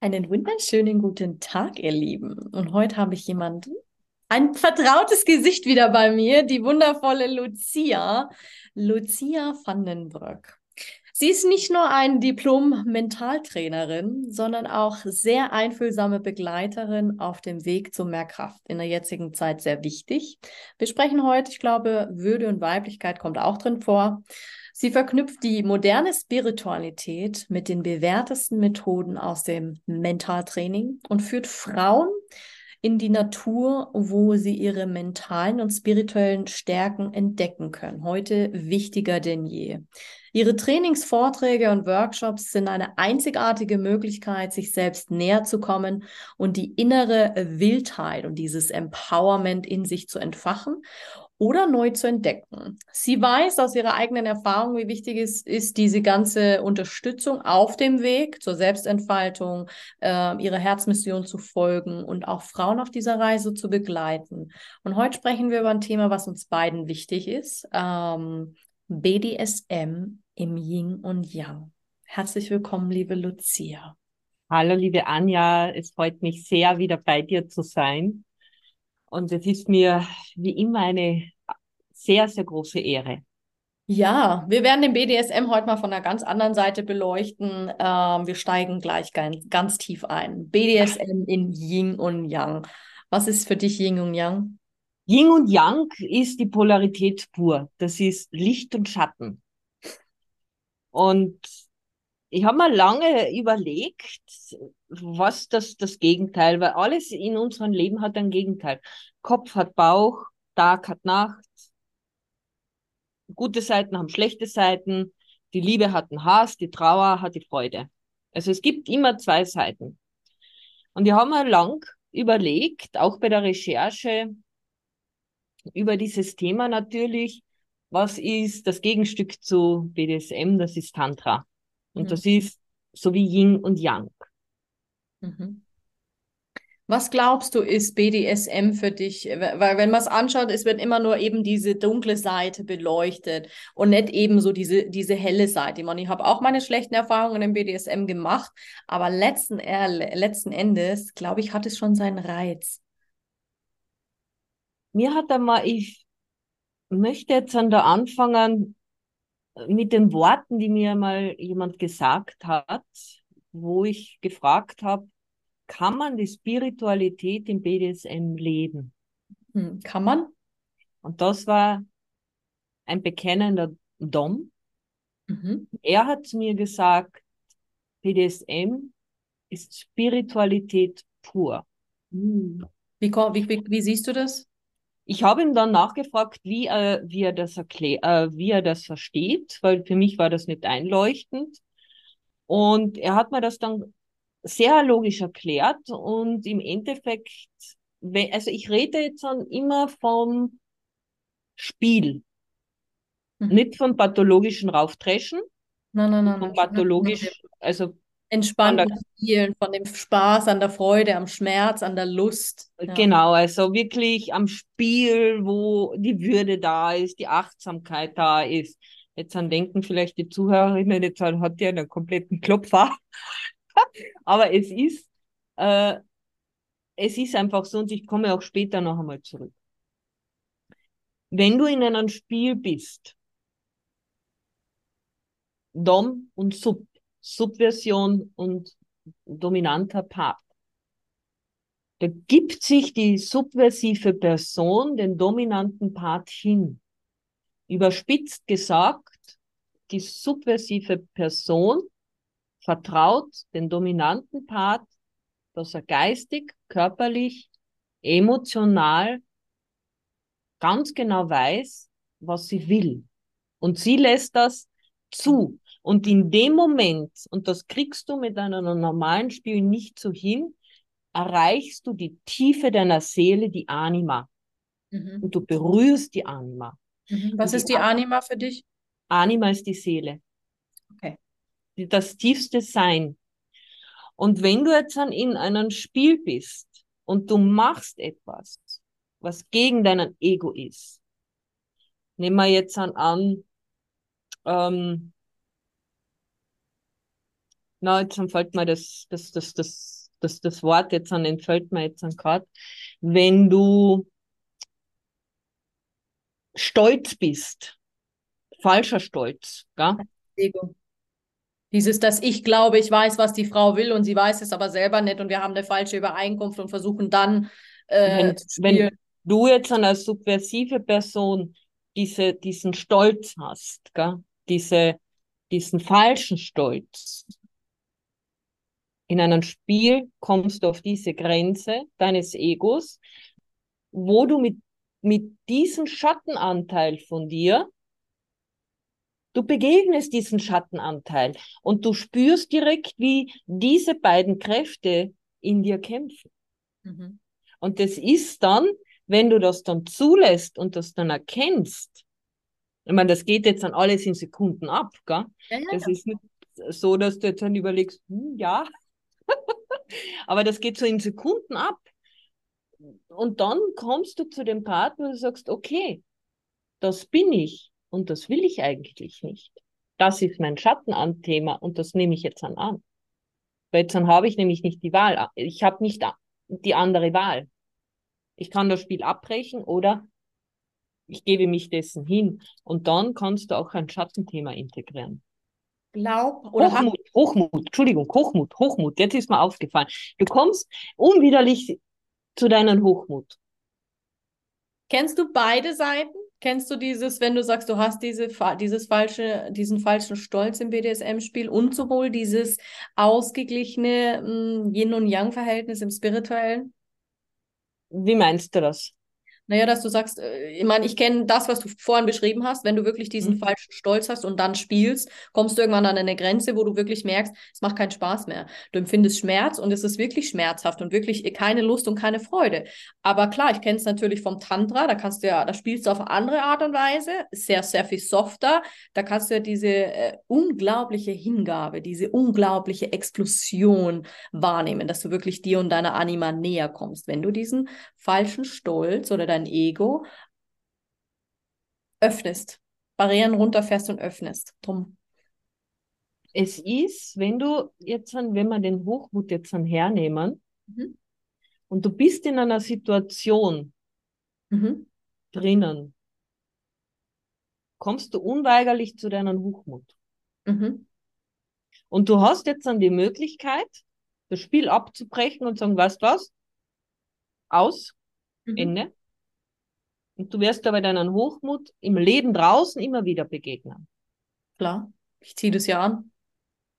Einen wunderschönen guten Tag, ihr Lieben. Und heute habe ich jemanden, ein vertrautes Gesicht wieder bei mir, die wundervolle Lucia, Lucia Vandenbrück. Sie ist nicht nur ein Diplom-Mentaltrainerin, sondern auch sehr einfühlsame Begleiterin auf dem Weg zu mehr Kraft. In der jetzigen Zeit sehr wichtig. Wir sprechen heute, ich glaube, Würde und Weiblichkeit kommt auch drin vor. Sie verknüpft die moderne Spiritualität mit den bewährtesten Methoden aus dem Mentaltraining und führt Frauen in die Natur, wo sie ihre mentalen und spirituellen Stärken entdecken können. Heute wichtiger denn je. Ihre Trainingsvorträge und Workshops sind eine einzigartige Möglichkeit, sich selbst näher zu kommen und die innere Wildheit und dieses Empowerment in sich zu entfachen oder neu zu entdecken. Sie weiß aus ihrer eigenen Erfahrung, wie wichtig es ist, diese ganze Unterstützung auf dem Weg zur Selbstentfaltung, äh, ihrer Herzmission zu folgen und auch Frauen auf dieser Reise zu begleiten. Und heute sprechen wir über ein Thema, was uns beiden wichtig ist, ähm, BDSM im Yin und Yang. Herzlich willkommen, liebe Lucia. Hallo, liebe Anja. Es freut mich sehr, wieder bei dir zu sein. Und es ist mir wie immer eine sehr, sehr große Ehre. Ja, wir werden den BDSM heute mal von einer ganz anderen Seite beleuchten. Ähm, wir steigen gleich ganz, ganz tief ein. BDSM in Yin und Yang. Was ist für dich Yin und Yang? Yin und Yang ist die Polarität pur. Das ist Licht und Schatten. Und ich habe mir lange überlegt, was das, das Gegenteil, weil alles in unserem Leben hat ein Gegenteil. Kopf hat Bauch, Tag hat Nacht, gute Seiten haben schlechte Seiten, die Liebe hat einen Hass, die Trauer hat die Freude. Also es gibt immer zwei Seiten. Und ich habe mir lang überlegt, auch bei der Recherche über dieses Thema natürlich, was ist das Gegenstück zu BDSM? Das ist Tantra. Und mhm. das ist so wie Yin und Yang. Mhm. Was glaubst du, ist BDSM für dich? Weil wenn man es anschaut, es wird immer nur eben diese dunkle Seite beleuchtet und nicht eben so diese, diese helle Seite. Ich, meine, ich habe auch meine schlechten Erfahrungen im BDSM gemacht, aber letzten, äh, letzten Endes, glaube ich, hat es schon seinen Reiz. Mir hat einmal, ich möchte jetzt an der anfangen mit den Worten, die mir mal jemand gesagt hat, wo ich gefragt habe, kann man die Spiritualität im BDSM leben? Hm, kann man? Und das war ein bekennender Dom. Mhm. Er hat zu mir gesagt, BDSM ist Spiritualität pur. Hm. Wie, wie, wie, wie siehst du das? Ich habe ihm dann nachgefragt, wie, äh, wie, er das erklär, äh, wie er das versteht, weil für mich war das nicht einleuchtend. Und er hat mir das dann sehr logisch erklärt und im Endeffekt, also ich rede jetzt dann immer vom Spiel, mhm. nicht vom pathologischen Raufdreschen, nein, nein, nein, vom pathologischen, also entspannten Spielen, von dem Spaß, an der Freude, am Schmerz, an der Lust. Ja. Genau, also wirklich am Spiel, wo die Würde da ist, die Achtsamkeit da ist. Jetzt an denken vielleicht die Zuhörerinnen, jetzt hat die einen kompletten Klopfer. Aber es ist, äh, es ist einfach so und ich komme auch später noch einmal zurück. Wenn du in einem Spiel bist, Dom und Sub, Subversion und dominanter Part, da gibt sich die subversive Person den dominanten Part hin. Überspitzt gesagt, die subversive Person vertraut den dominanten Part, dass er geistig, körperlich, emotional ganz genau weiß, was sie will. Und sie lässt das zu. Und in dem Moment, und das kriegst du mit einem normalen Spiel nicht so hin, erreichst du die Tiefe deiner Seele, die Anima. Mhm. Und du berührst die Anima. Mhm. Was ist die Anima für dich? Anima ist die Seele. Das tiefste Sein. Und wenn du jetzt in einem Spiel bist und du machst etwas, was gegen deinen Ego ist, nehmen wir jetzt an, ähm, Na, jetzt entfällt mir das, das, das, das, das, das Wort jetzt an, entfällt mir jetzt an gerade. Wenn du stolz bist, falscher Stolz, gell? Ego. Dieses, dass ich glaube, ich weiß, was die Frau will und sie weiß es aber selber nicht und wir haben eine falsche Übereinkunft und versuchen dann äh, wenn, wenn du jetzt als subversive Person diese, diesen Stolz hast, gell? Diese, diesen falschen Stolz, in einem Spiel kommst du auf diese Grenze deines Egos, wo du mit, mit diesem Schattenanteil von dir, du begegnest diesen Schattenanteil und du spürst direkt, wie diese beiden Kräfte in dir kämpfen. Mhm. Und das ist dann, wenn du das dann zulässt und das dann erkennst, ich meine, das geht jetzt dann alles in Sekunden ab, gell? Ja, ja, das ist nicht so, dass du jetzt dann überlegst, hm, ja, aber das geht so in Sekunden ab. Und dann kommst du zu dem Part, wo du sagst, okay, das bin ich und das will ich eigentlich nicht. Das ist mein Schattenanthema und das nehme ich jetzt an. Weil jetzt dann habe ich nämlich nicht die Wahl. Ich habe nicht die andere Wahl. Ich kann das Spiel abbrechen oder ich gebe mich dessen hin. Und dann kannst du auch ein Schattenthema integrieren. Glaub oder Hochmut, Hochmut, Entschuldigung, Hochmut, Hochmut, jetzt ist mir aufgefallen. Du kommst unwiderlich zu deinem Hochmut. Kennst du beide Seiten? Kennst du dieses, wenn du sagst, du hast diese, dieses falsche, diesen falschen Stolz im BDSM-Spiel und sowohl dieses ausgeglichene hm, Yin- und Yang-Verhältnis im Spirituellen? Wie meinst du das? Naja, dass du sagst, äh, ich meine, ich kenne das, was du vorhin beschrieben hast, wenn du wirklich diesen mhm. falschen Stolz hast und dann spielst, kommst du irgendwann an eine Grenze, wo du wirklich merkst, es macht keinen Spaß mehr. Du empfindest Schmerz und es ist wirklich schmerzhaft und wirklich keine Lust und keine Freude. Aber klar, ich kenne es natürlich vom Tantra, da kannst du ja, da spielst du auf eine andere Art und Weise, sehr, sehr viel softer. Da kannst du ja diese äh, unglaubliche Hingabe, diese unglaubliche Explosion wahrnehmen, dass du wirklich dir und deiner Anima näher kommst, wenn du diesen falschen Stolz oder dein dein Ego öffnest. Barrieren runterfährst und öffnest. Drum. Es ist, wenn du jetzt, wenn wir den Hochmut jetzt hernehmen mhm. und du bist in einer Situation mhm. drinnen, kommst du unweigerlich zu deinem Hochmut. Mhm. Und du hast jetzt dann die Möglichkeit, das Spiel abzubrechen und sagen, weißt was? Aus, mhm. Ende. Und du wirst aber deinen Hochmut im Leben draußen immer wieder begegnen. Klar, ich ziehe das ja an.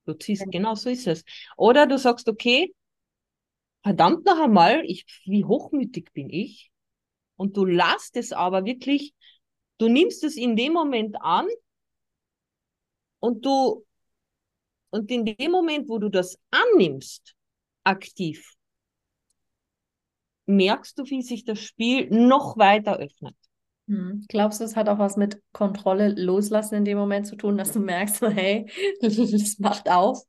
Du ziehst, ja. genau so ist es. Oder du sagst, okay, verdammt noch einmal, ich, wie hochmütig bin ich? Und du lässt es aber wirklich, du nimmst es in dem Moment an und du, und in dem Moment, wo du das annimmst, aktiv, merkst du, wie sich das Spiel noch weiter öffnet. Hm. Glaubst du, es hat auch was mit Kontrolle loslassen in dem Moment zu tun, dass du merkst, hey, das macht auf?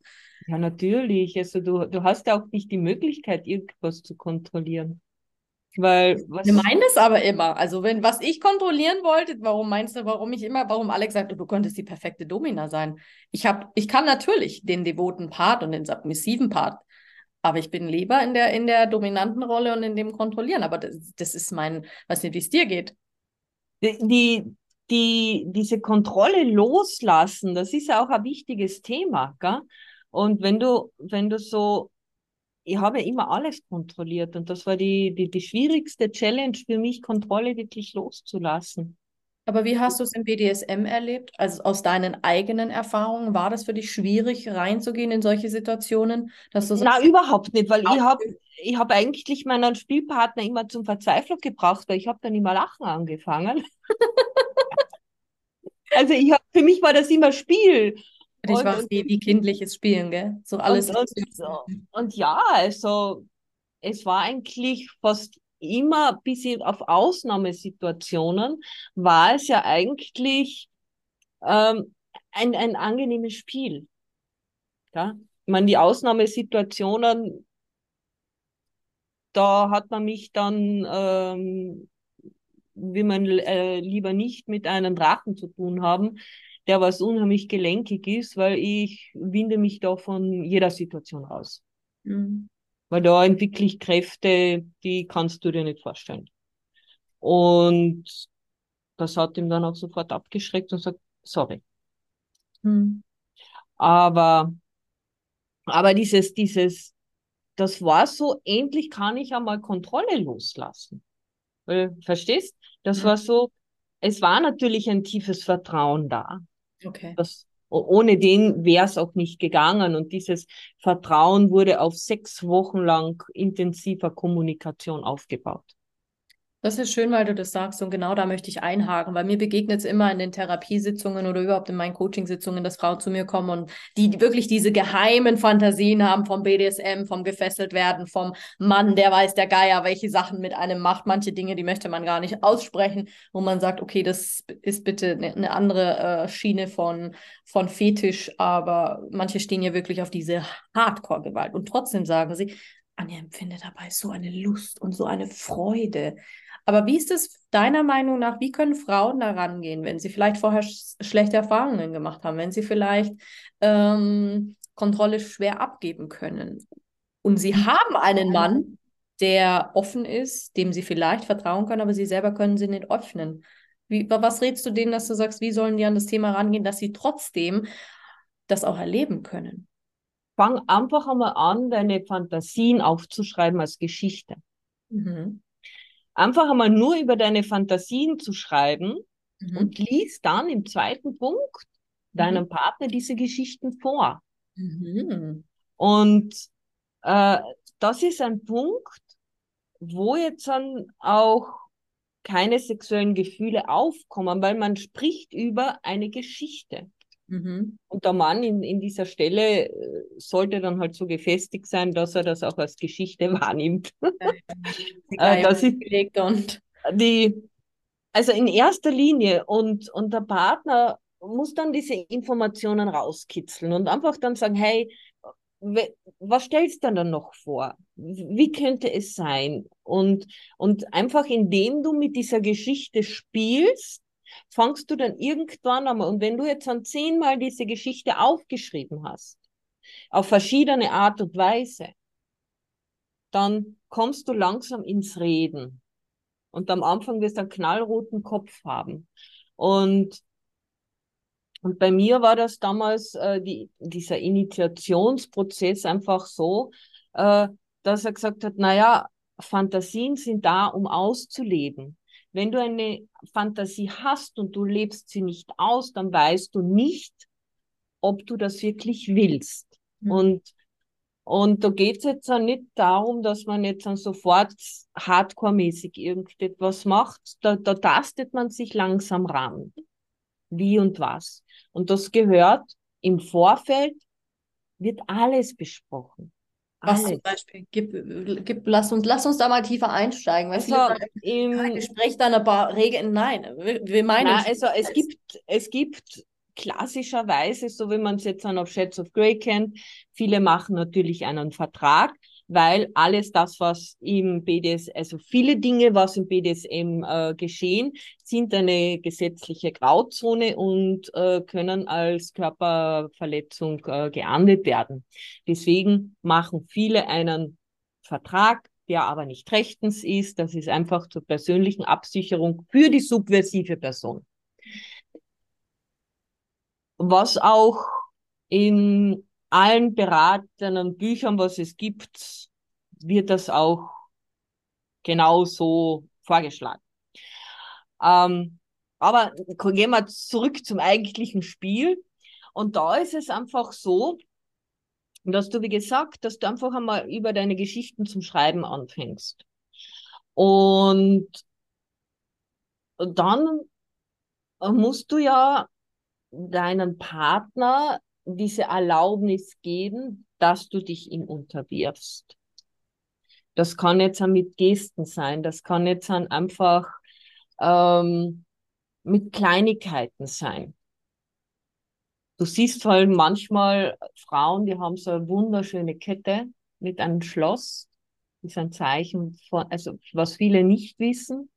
Ja, natürlich. Also du, du hast ja auch nicht die Möglichkeit, irgendwas zu kontrollieren. Weil was Wir meinen das aber immer. Also wenn was ich kontrollieren wollte, warum meinst du, warum ich immer, warum Alex sagte, du könntest die perfekte Domina sein? Ich habe, ich kann natürlich den devoten Part und den submissiven Part aber ich bin lieber in der, in der dominanten Rolle und in dem Kontrollieren. Aber das, das ist mein, weiß nicht, wie es dir geht. Die, die, diese Kontrolle loslassen, das ist auch ein wichtiges Thema. Gell? Und wenn du, wenn du so, ich habe immer alles kontrolliert und das war die, die, die schwierigste Challenge für mich, Kontrolle wirklich loszulassen. Aber wie hast du es im BDSM erlebt? Also aus deinen eigenen Erfahrungen, war das für dich schwierig, reinzugehen in solche Situationen? Dass du Na, überhaupt nicht, weil ich habe ich hab eigentlich meinen Spielpartner immer zum Verzweiflung gebracht, weil ich habe dann immer lachen angefangen. also ich hab, für mich war das immer Spiel. Dich war wie, wie kindliches Spielen, gell? So alles. Und, und, und ja, also es war eigentlich fast immer bis auf Ausnahmesituationen war es ja eigentlich ähm, ein, ein angenehmes Spiel. Ja? Ich meine, die Ausnahmesituationen, da hat man mich dann, ähm, wie man äh, lieber nicht mit einem Drachen zu tun haben, der was unheimlich gelenkig ist, weil ich winde mich da von jeder Situation raus. Mhm. Weil da entwickle ich Kräfte, die kannst du dir nicht vorstellen. Und das hat ihm dann auch sofort abgeschreckt und sagt, sorry. Mhm. Aber, aber dieses, dieses, das war so, endlich kann ich einmal Kontrolle loslassen. Weil, verstehst? Das mhm. war so, es war natürlich ein tiefes Vertrauen da. Okay. Das, ohne den wäre es auch nicht gegangen. Und dieses Vertrauen wurde auf sechs Wochen lang intensiver Kommunikation aufgebaut. Das ist schön, weil du das sagst und genau da möchte ich einhaken, weil mir begegnet es immer in den Therapiesitzungen oder überhaupt in meinen Coachingsitzungen, dass Frauen zu mir kommen und die wirklich diese geheimen Fantasien haben vom BDSM, vom gefesselt werden, vom Mann, der weiß der Geier, welche Sachen mit einem macht. Manche Dinge, die möchte man gar nicht aussprechen, wo man sagt, okay, das ist bitte eine, eine andere äh, Schiene von, von Fetisch, aber manche stehen ja wirklich auf diese Hardcore-Gewalt und trotzdem sagen sie, Anja empfindet dabei so eine Lust und so eine Freude. Aber wie ist es deiner Meinung nach, wie können Frauen da rangehen, wenn sie vielleicht vorher sch schlechte Erfahrungen gemacht haben, wenn sie vielleicht ähm, Kontrolle schwer abgeben können? Und sie haben einen Mann, der offen ist, dem sie vielleicht vertrauen können, aber sie selber können sie nicht öffnen. Wie, was rätst du denen, dass du sagst, wie sollen die an das Thema rangehen, dass sie trotzdem das auch erleben können? Fang einfach einmal an, deine Fantasien aufzuschreiben als Geschichte. Mhm einfach einmal nur über deine Fantasien zu schreiben mhm. und liest dann im zweiten Punkt deinem mhm. Partner diese Geschichten vor. Mhm. Und äh, das ist ein Punkt, wo jetzt dann auch keine sexuellen Gefühle aufkommen, weil man spricht über eine Geschichte. Mhm. Und der Mann in, in dieser Stelle äh, sollte dann halt so gefestigt sein, dass er das auch als Geschichte wahrnimmt. Ja, äh, das ist und die, also in erster Linie und, und der Partner muss dann diese Informationen rauskitzeln und einfach dann sagen, hey, was stellst du dann noch vor? Wie könnte es sein? Und, und einfach indem du mit dieser Geschichte spielst, fangst du dann irgendwann einmal, und wenn du jetzt dann zehnmal diese Geschichte aufgeschrieben hast, auf verschiedene Art und Weise, dann kommst du langsam ins Reden. Und am Anfang wirst du einen knallroten Kopf haben. Und, und bei mir war das damals äh, die, dieser Initiationsprozess einfach so, äh, dass er gesagt hat, naja, Fantasien sind da, um auszuleben. Wenn du eine Fantasie hast und du lebst sie nicht aus, dann weißt du nicht, ob du das wirklich willst. Mhm. Und, und da geht es jetzt auch nicht darum, dass man jetzt dann sofort hardcore-mäßig irgendetwas macht. Da, da tastet man sich langsam ran. Wie und was. Und das gehört im Vorfeld, wird alles besprochen. Was zum Beispiel? Gib, gib, lass, uns, lass uns da mal tiefer einsteigen. Weißt also, im Gespräch dann ein paar Regeln. Nein, wir, wir meinen. Na, also es gibt, es gibt klassischerweise, so wie man es jetzt dann auf Shades of Grey kennt, viele machen natürlich einen Vertrag weil alles das, was im BDS, also viele Dinge, was im BDSM äh, geschehen, sind eine gesetzliche Grauzone und äh, können als Körperverletzung äh, geahndet werden. Deswegen machen viele einen Vertrag, der aber nicht rechtens ist. Das ist einfach zur persönlichen Absicherung für die subversive Person. Was auch in allen beratenden Büchern, was es gibt, wird das auch genauso vorgeschlagen. Ähm, aber gehen wir zurück zum eigentlichen Spiel. Und da ist es einfach so, dass du, wie gesagt, dass du einfach einmal über deine Geschichten zum Schreiben anfängst. Und dann musst du ja deinen Partner diese Erlaubnis geben, dass du dich ihm unterwirfst. Das kann jetzt mit Gesten sein, das kann jetzt einfach ähm, mit Kleinigkeiten sein. Du siehst halt manchmal Frauen, die haben so eine wunderschöne Kette mit einem Schloss. Das ist ein Zeichen von, also was viele nicht wissen,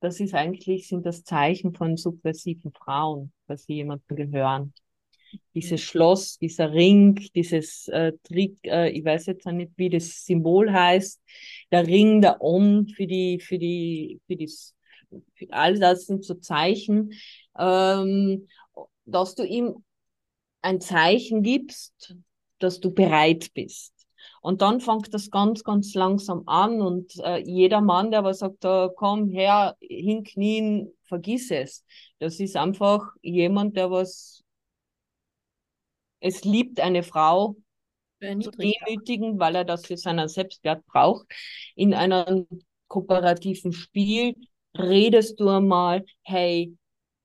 das ist eigentlich, sind das Zeichen von subversiven Frauen, dass sie jemandem gehören. Dieses Schloss, dieser Ring, dieses äh, Trick, äh, ich weiß jetzt nicht, wie das Symbol heißt, der Ring, der Om für die, für die, für die, für all das sind so Zeichen, ähm, dass du ihm ein Zeichen gibst, dass du bereit bist. Und dann fängt das ganz, ganz langsam an und äh, jeder Mann, der aber sagt, äh, komm her, hinknien, vergiss es. Das ist einfach jemand, der was, es liebt eine Frau zu demütigen, weil er das für seinen Selbstwert braucht. In einem kooperativen Spiel redest du einmal, hey,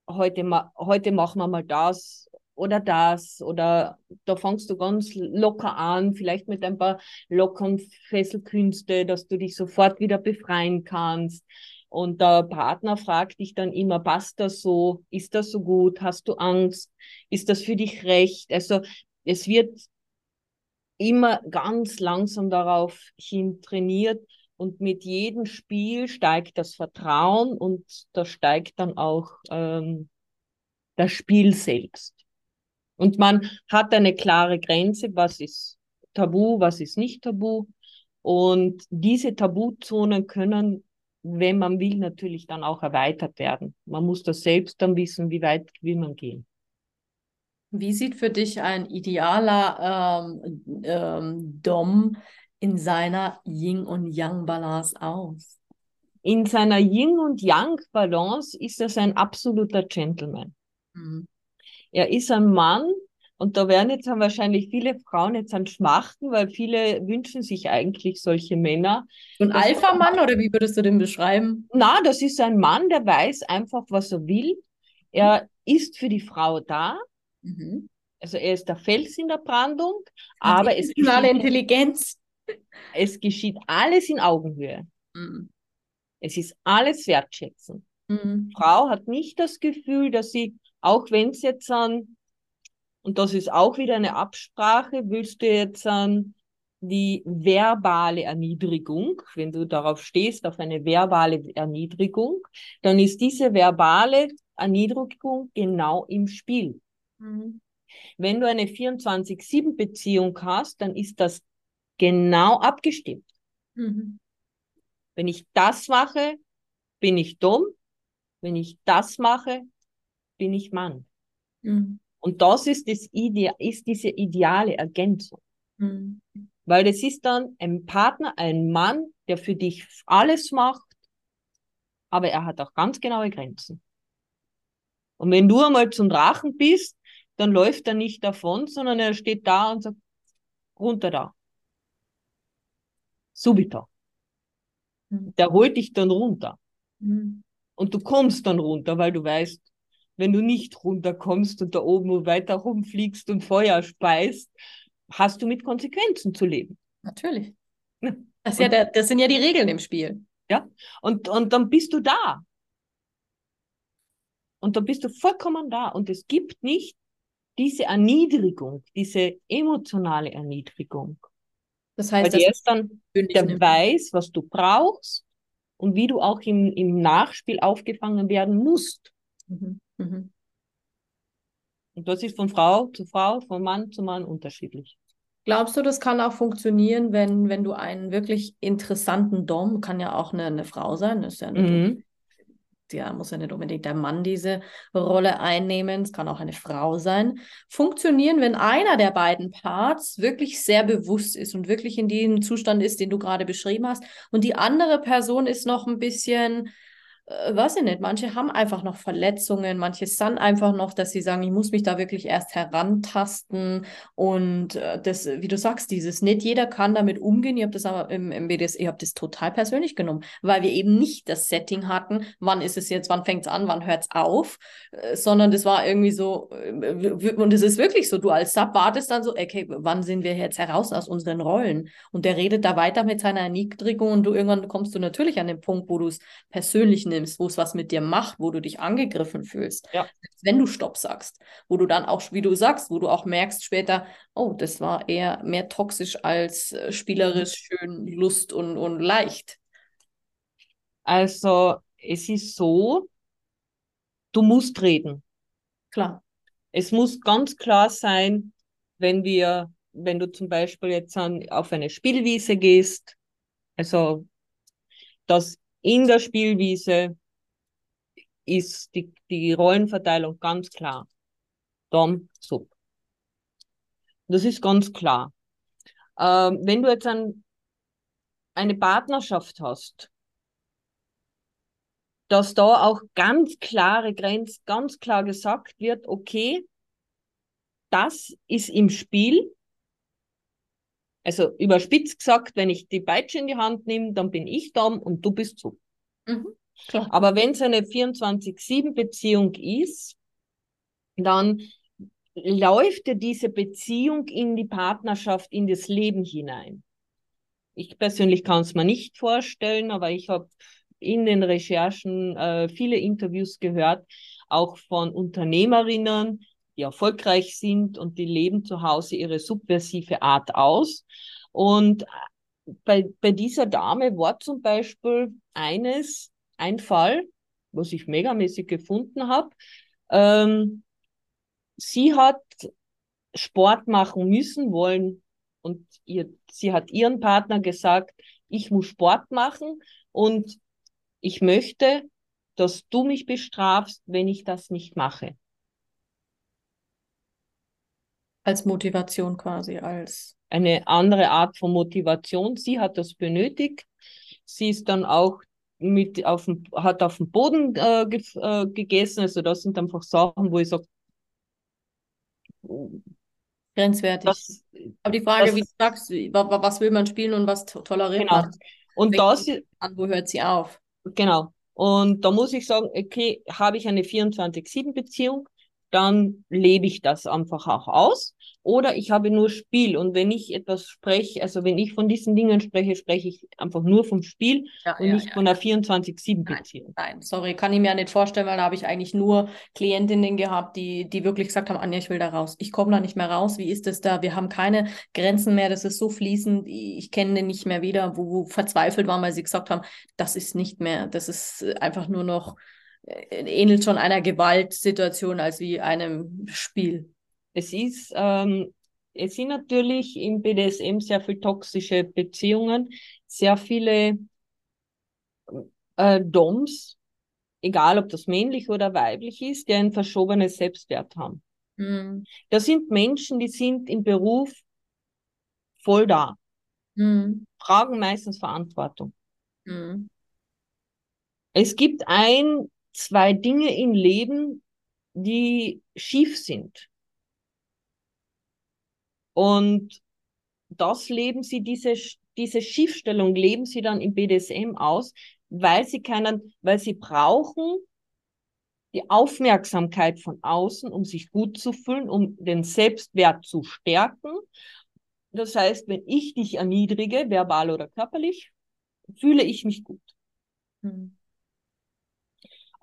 heute, ma heute machen wir mal das, oder das oder da fangst du ganz locker an, vielleicht mit ein paar lockeren Fesselkünste, dass du dich sofort wieder befreien kannst. Und der Partner fragt dich dann immer, passt das so? Ist das so gut? Hast du Angst? Ist das für dich recht? Also es wird immer ganz langsam darauf hin trainiert und mit jedem Spiel steigt das Vertrauen und da steigt dann auch ähm, das Spiel selbst. Und man hat eine klare Grenze, was ist tabu, was ist nicht tabu. Und diese Tabuzonen können, wenn man will, natürlich dann auch erweitert werden. Man muss das selbst dann wissen, wie weit will man gehen. Wie sieht für dich ein idealer ähm, ähm, Dom in seiner Yin- und Yang-Balance aus? In seiner Yin- und Yang-Balance ist er ein absoluter Gentleman. Mhm. Er ist ein Mann, und da werden jetzt wahrscheinlich viele Frauen jetzt an Schmachten, weil viele wünschen sich eigentlich solche Männer. So ein Alpha-Mann oder wie würdest du den beschreiben? Na, das ist ein Mann, der weiß einfach, was er will. Er ist für die Frau da. Mhm. Also er ist der Fels in der Brandung, aber es geschieht, Intelligenz. Es geschieht alles in Augenhöhe. Mhm. Es ist alles wertschätzen. Mhm. Frau hat nicht das Gefühl, dass sie auch wenn es jetzt an, und das ist auch wieder eine Absprache, willst du jetzt an die verbale Erniedrigung, wenn du darauf stehst, auf eine verbale Erniedrigung, dann ist diese verbale Erniedrigung genau im Spiel. Mhm. Wenn du eine 24-7-Beziehung hast, dann ist das genau abgestimmt. Mhm. Wenn ich das mache, bin ich dumm. Wenn ich das mache, bin ich Mann. Mhm. Und das ist, das Ide ist diese ideale Ergänzung. Mhm. Weil das ist dann ein Partner, ein Mann, der für dich alles macht, aber er hat auch ganz genaue Grenzen. Und wenn du einmal zum Drachen bist, dann läuft er nicht davon, sondern er steht da und sagt, runter da. Subito. Mhm. Der holt dich dann runter. Mhm. Und du kommst dann runter, weil du weißt, wenn du nicht runterkommst und da oben weiter rumfliegst und Feuer speist, hast du mit Konsequenzen zu leben. Natürlich. Das, ja der, das sind ja die Regeln im Spiel. Ja, und, und dann bist du da. Und dann bist du vollkommen da. Und es gibt nicht diese Erniedrigung, diese emotionale Erniedrigung. Das heißt, Weil ist dann der weiß, was du brauchst und wie du auch im, im Nachspiel aufgefangen werden musst. Mhm. Mhm. Und das ist von Frau zu Frau, von Mann zu Mann unterschiedlich. Glaubst du, das kann auch funktionieren, wenn, wenn du einen wirklich interessanten Dom, kann ja auch eine, eine Frau sein, ist ja mhm. ja, muss ja nicht unbedingt der Mann diese Rolle einnehmen, es kann auch eine Frau sein, funktionieren, wenn einer der beiden Parts wirklich sehr bewusst ist und wirklich in dem Zustand ist, den du gerade beschrieben hast, und die andere Person ist noch ein bisschen äh, weiß ich nicht, manche haben einfach noch Verletzungen, manche sind einfach noch, dass sie sagen, ich muss mich da wirklich erst herantasten und äh, das, wie du sagst, dieses, nicht jeder kann damit umgehen. Ich habe das aber im, im BDS, ich habe das total persönlich genommen, weil wir eben nicht das Setting hatten, wann ist es jetzt, wann fängt es an, wann hört es auf, äh, sondern das war irgendwie so, und es ist wirklich so, du als Sub wartest dann so, okay, wann sind wir jetzt heraus aus unseren Rollen? Und der redet da weiter mit seiner Erniedrigung und du irgendwann kommst du natürlich an den Punkt, wo du es persönlich nimmst nimmst, wo es was mit dir macht, wo du dich angegriffen fühlst, ja. wenn du Stopp sagst, wo du dann auch, wie du sagst, wo du auch merkst später, oh, das war eher mehr toxisch als äh, spielerisch, schön, Lust und, und leicht. Also es ist so, du musst reden. Klar. Es muss ganz klar sein, wenn wir, wenn du zum Beispiel jetzt an, auf eine Spielwiese gehst, also dass in der Spielwiese ist die, die Rollenverteilung ganz klar. Dom, Sub. Das ist ganz klar. Ähm, wenn du jetzt ein, eine Partnerschaft hast, dass da auch ganz klare Grenzen, ganz klar gesagt wird, okay, das ist im Spiel. Also überspitzt gesagt, wenn ich die Peitsche in die Hand nehme, dann bin ich da und du bist so. Mhm, Aber wenn es eine 24-7-Beziehung ist, dann läuft ja diese Beziehung in die Partnerschaft, in das Leben hinein. Ich persönlich kann es mir nicht vorstellen, aber ich habe in den Recherchen äh, viele Interviews gehört, auch von Unternehmerinnen, die erfolgreich sind und die leben zu Hause ihre subversive Art aus. Und bei, bei dieser Dame war zum Beispiel eines, ein Fall, was ich megamäßig gefunden habe. Ähm, sie hat Sport machen müssen wollen und ihr, sie hat ihren Partner gesagt, ich muss Sport machen und ich möchte, dass du mich bestrafst, wenn ich das nicht mache. Als Motivation quasi, als. Eine andere Art von Motivation. Sie hat das benötigt. Sie ist dann auch mit auf dem, hat auf dem Boden äh, ge, äh, gegessen. Also das sind einfach Sachen, wo ich sage, grenzwertig. Das, Aber die Frage, das, wie du sagst, was will man spielen und was toleriert genau. man? Und das, an, wo hört sie auf? Genau. Und da muss ich sagen, okay, habe ich eine 24-7-Beziehung, dann lebe ich das einfach auch aus. Oder ich habe nur Spiel. Und wenn ich etwas spreche, also wenn ich von diesen Dingen spreche, spreche ich einfach nur vom Spiel ja, und ja, nicht ja, von einer 24-7-Beziehung. Nein, nein, sorry, kann ich mir nicht vorstellen, weil da habe ich eigentlich nur Klientinnen gehabt, die, die wirklich gesagt haben, Anja, ich will da raus. Ich komme da nicht mehr raus. Wie ist das da? Wir haben keine Grenzen mehr. Das ist so fließend. Ich kenne den nicht mehr wieder, wo, wo verzweifelt waren, weil sie gesagt haben, das ist nicht mehr. Das ist einfach nur noch ähnelt schon einer Gewaltsituation als wie einem Spiel. Es ist, ähm, es sind natürlich im BDSM sehr viel toxische Beziehungen, sehr viele äh, Doms, egal ob das männlich oder weiblich ist, die ein verschobenes Selbstwert haben. Mhm. Das sind Menschen, die sind im Beruf voll da, mhm. tragen meistens Verantwortung. Mhm. Es gibt ein, zwei Dinge im Leben, die schief sind. Und das leben sie, diese, diese Schiefstellung leben sie dann im BDSM aus, weil sie keinen, weil sie brauchen die Aufmerksamkeit von außen, um sich gut zu fühlen, um den Selbstwert zu stärken. Das heißt, wenn ich dich erniedrige, verbal oder körperlich, fühle ich mich gut. Mhm.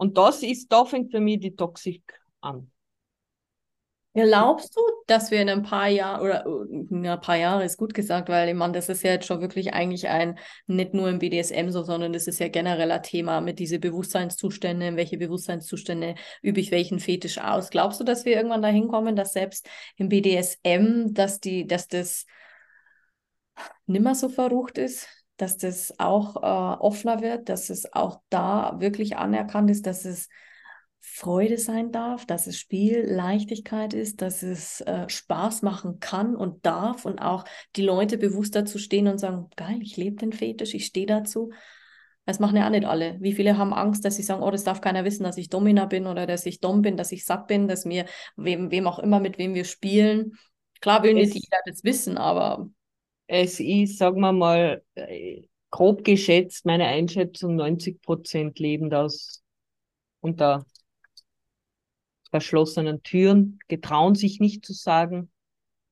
Und das ist, da fängt für mich die Toxik an. Glaubst du, dass wir in ein paar Jahren, oder in ein paar Jahre ist gut gesagt, weil ich meine, das ist ja jetzt schon wirklich eigentlich ein, nicht nur im BDSM so, sondern das ist ja genereller Thema mit diese Bewusstseinszustände, in welche Bewusstseinszustände übe ich welchen Fetisch aus. Glaubst du, dass wir irgendwann dahin kommen, dass selbst im BDSM, dass die, dass das nimmer so verrucht ist? Dass das auch äh, offener wird, dass es auch da wirklich anerkannt ist, dass es Freude sein darf, dass es Spiel Leichtigkeit ist, dass es äh, Spaß machen kann und darf und auch die Leute bewusst dazu stehen und sagen, geil, ich lebe den Fetisch, ich stehe dazu. Das machen ja auch nicht alle. Wie viele haben Angst, dass sie sagen, oh, das darf keiner wissen, dass ich Domina bin oder dass ich Dom bin, dass ich Sack bin, dass mir, wem, wem auch immer, mit wem wir spielen. Klar will nicht jeder das wissen, aber. Es ist, sagen wir mal, äh, grob geschätzt, meine Einschätzung, 90 Prozent leben das unter verschlossenen Türen, getrauen sich nicht zu sagen,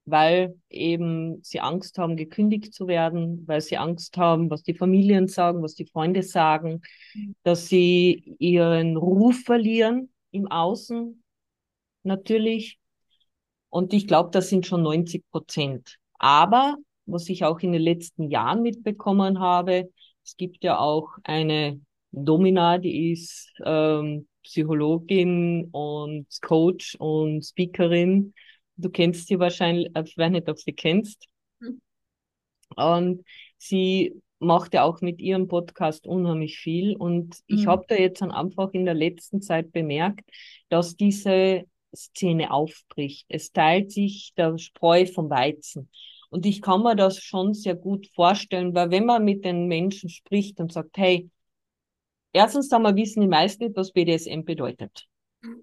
weil eben sie Angst haben, gekündigt zu werden, weil sie Angst haben, was die Familien sagen, was die Freunde sagen, dass sie ihren Ruf verlieren im Außen natürlich. Und ich glaube, das sind schon 90 Prozent. Aber was ich auch in den letzten Jahren mitbekommen habe, es gibt ja auch eine Domina, die ist ähm, Psychologin und Coach und Speakerin. Du kennst sie wahrscheinlich, ich weiß nicht, ob sie kennst. Mhm. Und sie macht ja auch mit ihrem Podcast unheimlich viel. Und ich mhm. habe da jetzt einfach in der letzten Zeit bemerkt, dass diese Szene aufbricht. Es teilt sich der Spreu vom Weizen. Und ich kann mir das schon sehr gut vorstellen, weil wenn man mit den Menschen spricht und sagt, hey, erstens einmal wissen die meisten nicht, was BDSM bedeutet.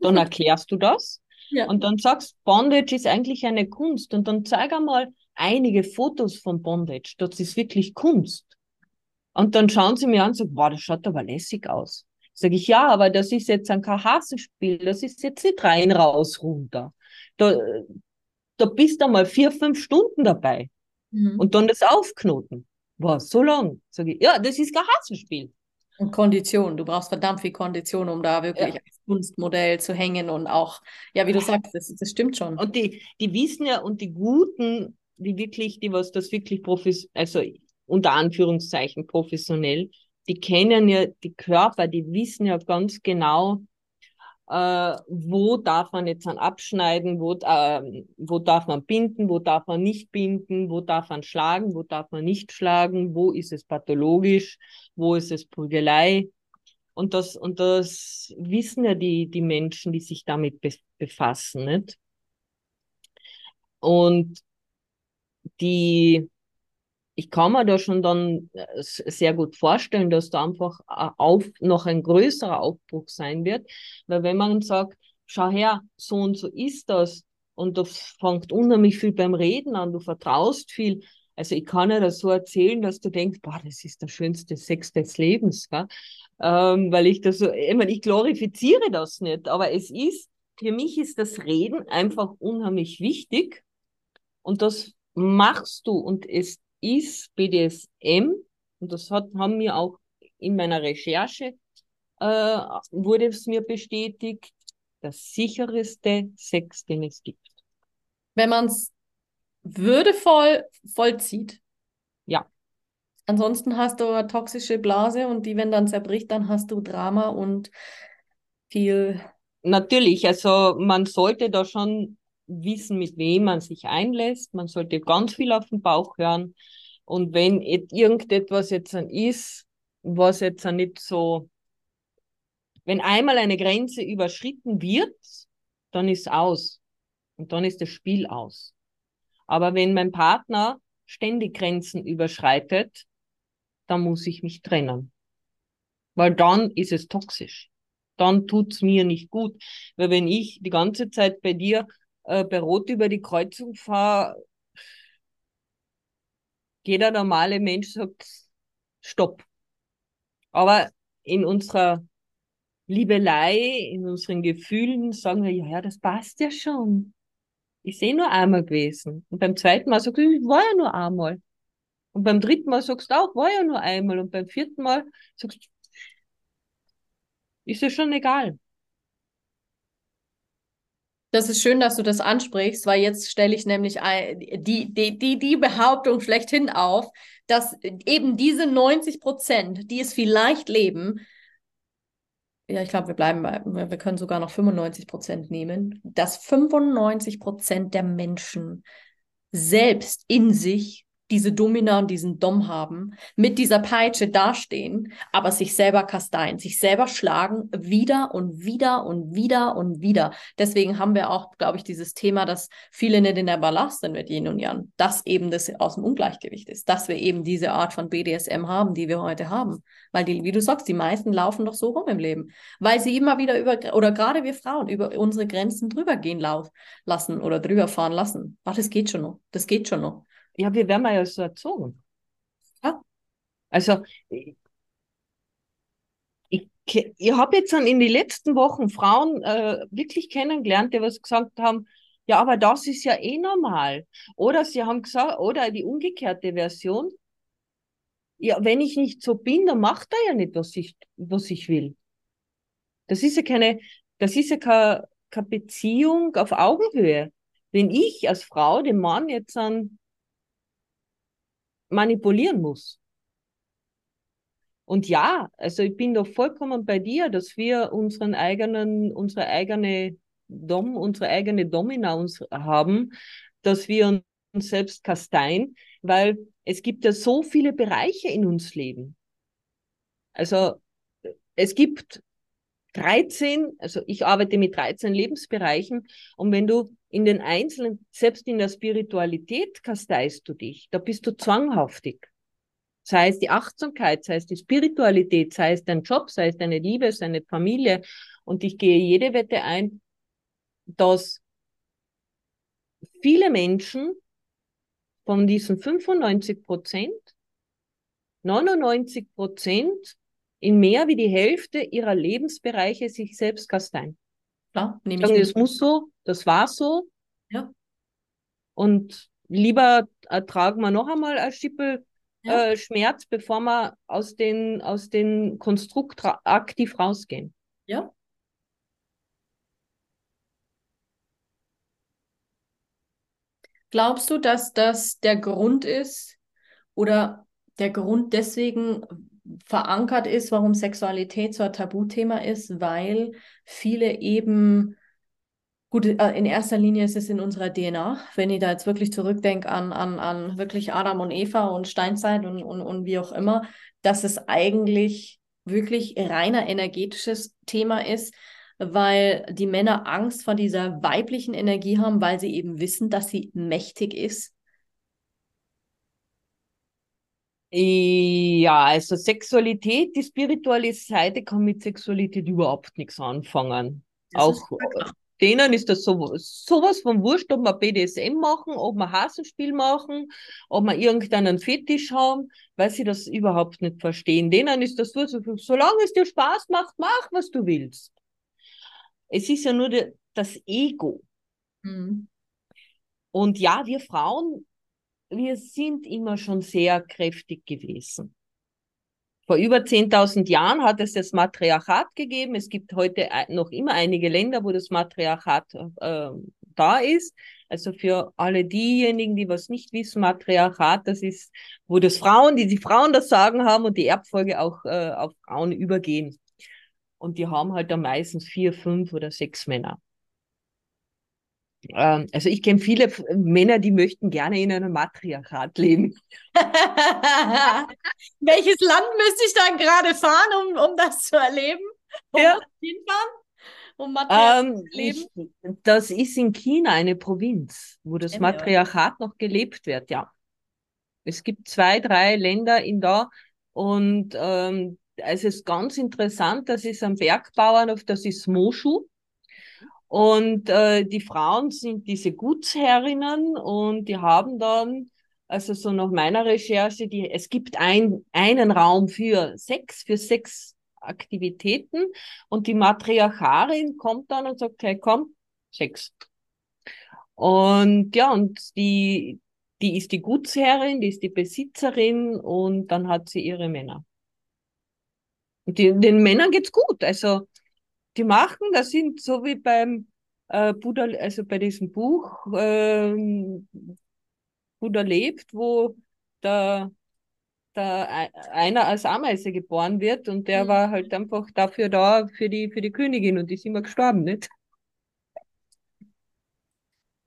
Dann erklärst du das. Ja. Und dann sagst, Bondage ist eigentlich eine Kunst. Und dann zeig einmal einige Fotos von Bondage. Das ist wirklich Kunst. Und dann schauen sie mir an und sagen, boah, das schaut aber lässig aus. Sag ich, ja, aber das ist jetzt ein Karhasenspiel, das ist jetzt nicht rein, raus, runter. Da, da bist du mal vier, fünf Stunden dabei. Mhm. Und dann das Aufknoten. Boah, so lang. Sag ich, ja, das ist Karhasenspiel. Und Kondition. Du brauchst verdammt viel Kondition, um da wirklich ja. als Kunstmodell zu hängen und auch, ja, wie du sagst, das, das stimmt schon. Und die, die wissen ja, und die Guten, die wirklich, die was das wirklich profis, also unter Anführungszeichen professionell, die kennen ja die Körper, die wissen ja ganz genau, äh, wo darf man jetzt an abschneiden, wo, äh, wo darf man binden, wo darf man nicht binden, wo darf man schlagen, wo darf man nicht schlagen, wo ist es pathologisch, wo ist es Prügelei. Und das, und das wissen ja die, die Menschen, die sich damit be befassen, nicht? Und die, ich kann mir da schon dann äh, sehr gut vorstellen, dass da einfach äh, auf, noch ein größerer Aufbruch sein wird. Weil wenn man sagt, schau her, so und so ist das, und du fängt unheimlich viel beim Reden an, du vertraust viel. Also ich kann ja das so erzählen, dass du denkst, boah, das ist der schönste Sex des Lebens, gell? Ähm, weil ich das so, ich meine, ich glorifiziere das nicht, aber es ist, für mich ist das Reden einfach unheimlich wichtig und das machst du und es ist BDSM, und das hat, haben wir auch in meiner Recherche, äh, wurde es mir bestätigt, der sicherste Sex, den es gibt. Wenn man es würdevoll vollzieht. Ja. Ansonsten hast du eine toxische Blase und die, wenn dann zerbricht, dann hast du Drama und viel. Natürlich, also man sollte da schon wissen, mit wem man sich einlässt. Man sollte ganz viel auf den Bauch hören. Und wenn irgendetwas jetzt dann ist, was jetzt dann nicht so, wenn einmal eine Grenze überschritten wird, dann ist aus. Und dann ist das Spiel aus. Aber wenn mein Partner ständig Grenzen überschreitet, dann muss ich mich trennen. Weil dann ist es toxisch. Dann tut's mir nicht gut. Weil wenn ich die ganze Zeit bei dir äh, bei Rot über die Kreuzung fahre, jeder normale Mensch sagt Stopp. Aber in unserer Liebelei, in unseren Gefühlen sagen wir, ja, ja, das passt ja schon. Ich sehe nur einmal gewesen. Und beim zweiten Mal sagst du, ich war ja nur einmal. Und beim dritten Mal sagst du auch, war ja nur einmal. Und beim vierten Mal sagst du, ist ja schon egal. Das ist schön, dass du das ansprichst, weil jetzt stelle ich nämlich die, die, die, die Behauptung schlechthin auf, dass eben diese 90 Prozent, die es vielleicht leben, ja, ich glaube, wir bleiben bei, wir können sogar noch 95 Prozent nehmen, dass 95 Prozent der Menschen selbst in sich diese Domina und diesen Dom haben, mit dieser Peitsche dastehen, aber sich selber kasteien, sich selber schlagen, wieder und wieder und wieder und wieder. Deswegen haben wir auch, glaube ich, dieses Thema, dass viele nicht in der Ballast sind mit Yin und Yang, dass eben das aus dem Ungleichgewicht ist, dass wir eben diese Art von BDSM haben, die wir heute haben. Weil die, wie du sagst, die meisten laufen doch so rum im Leben, weil sie immer wieder über, oder gerade wir Frauen, über unsere Grenzen drüber gehen lassen oder drüber fahren lassen. Ach, das geht schon noch. Das geht schon noch. Ja, wir werden ja so erzogen. Ja? Also, ich, ich, ich habe jetzt in den letzten Wochen Frauen äh, wirklich kennengelernt, die was gesagt haben, ja, aber das ist ja eh normal. Oder sie haben gesagt, oder die umgekehrte Version, ja, wenn ich nicht so bin, dann macht er ja nicht, was ich, was ich will. Das ist ja keine, das ist ja keine, keine Beziehung auf Augenhöhe. Wenn ich als Frau dem Mann jetzt an manipulieren muss, Und ja, also ich bin doch vollkommen bei dir, dass wir unseren eigenen, unsere eigene Dom, unsere eigene Domina uns haben, dass wir uns selbst kasteien, weil es gibt ja so viele Bereiche in uns Leben. Also es gibt 13, also ich arbeite mit 13 Lebensbereichen und wenn du in den einzelnen, selbst in der Spiritualität kasteist du dich, da bist du zwanghaftig sei es die Achtsamkeit, sei es die Spiritualität, sei es dein Job, sei es deine Liebe, seine Familie. Und ich gehe jede Wette ein, dass viele Menschen von diesen 95 Prozent, 99 Prozent in mehr wie die Hälfte ihrer Lebensbereiche sich selbst kasteien. Klar, nehme ich das muss so, das war so. Ja. Und lieber ertragen wir noch einmal ein Schippel Ja. äh, Schmerz, bevor wir aus den, aus den Konstrukt aktiv rausgehen. Ja. Glaubst du, dass das der Grund ist oder der Grund deswegen verankert ist, warum Sexualität so ein Tabuthema ist, weil viele eben, gut, äh, in erster Linie ist es in unserer DNA, wenn ich da jetzt wirklich zurückdenke an, an, an wirklich Adam und Eva und Steinzeit und, und, und wie auch immer, dass es eigentlich wirklich reiner energetisches Thema ist, weil die Männer Angst vor dieser weiblichen Energie haben, weil sie eben wissen, dass sie mächtig ist. Ja, also Sexualität, die spirituelle Seite kann mit Sexualität überhaupt nichts anfangen. Das Auch denen ist das so, sowas von wurscht, ob wir BDSM machen, ob wir Hasenspiel machen, ob wir irgendeinen Fetisch haben, weil sie das überhaupt nicht verstehen. Denen ist das wurscht, solange es dir Spaß macht, mach, was du willst. Es ist ja nur das Ego. Mhm. Und ja, wir Frauen, wir sind immer schon sehr kräftig gewesen. Vor über 10.000 Jahren hat es das Matriarchat gegeben. Es gibt heute noch immer einige Länder, wo das Matriarchat äh, da ist. Also für alle diejenigen, die was nicht wissen, Matriarchat, das ist, wo das Frauen, die die Frauen das Sagen haben und die Erbfolge auch äh, auf Frauen übergehen. Und die haben halt dann meistens vier, fünf oder sechs Männer. Ähm, also ich kenne viele Männer, die möchten gerne in einem Matriarchat leben. Welches Land müsste ich dann gerade fahren, um, um das zu erleben? Um Ja. hinfahren? Um Material Ähm, leben? ich, das ist in China eine Provinz, wo das. Matriarchat noch gelebt wird, ja. Es gibt zwei, drei Länder in da und ähm, es ist ganz interessant, das ist ein Bergbauern, auf das ist Moshu. Und äh, die Frauen sind diese Gutsherrinnen und die haben dann, also so nach meiner Recherche, die, es gibt ein, einen Raum für Sex, für Sexaktivitäten und die Matriarcharin kommt dann und sagt, hey, komm, Sex. Und ja, und die, die ist die Gutsherrin, die ist die Besitzerin und dann hat sie ihre Männer. Und die, den Männern geht's gut. Also die machen, das sind so wie beim äh, Buddha, also bei diesem Buch ähm, Buddha lebt, wo der, der ei- einer als Ameise geboren wird und der Mhm. war halt einfach dafür da für die für die Königin und die ist immer gestorben, nicht?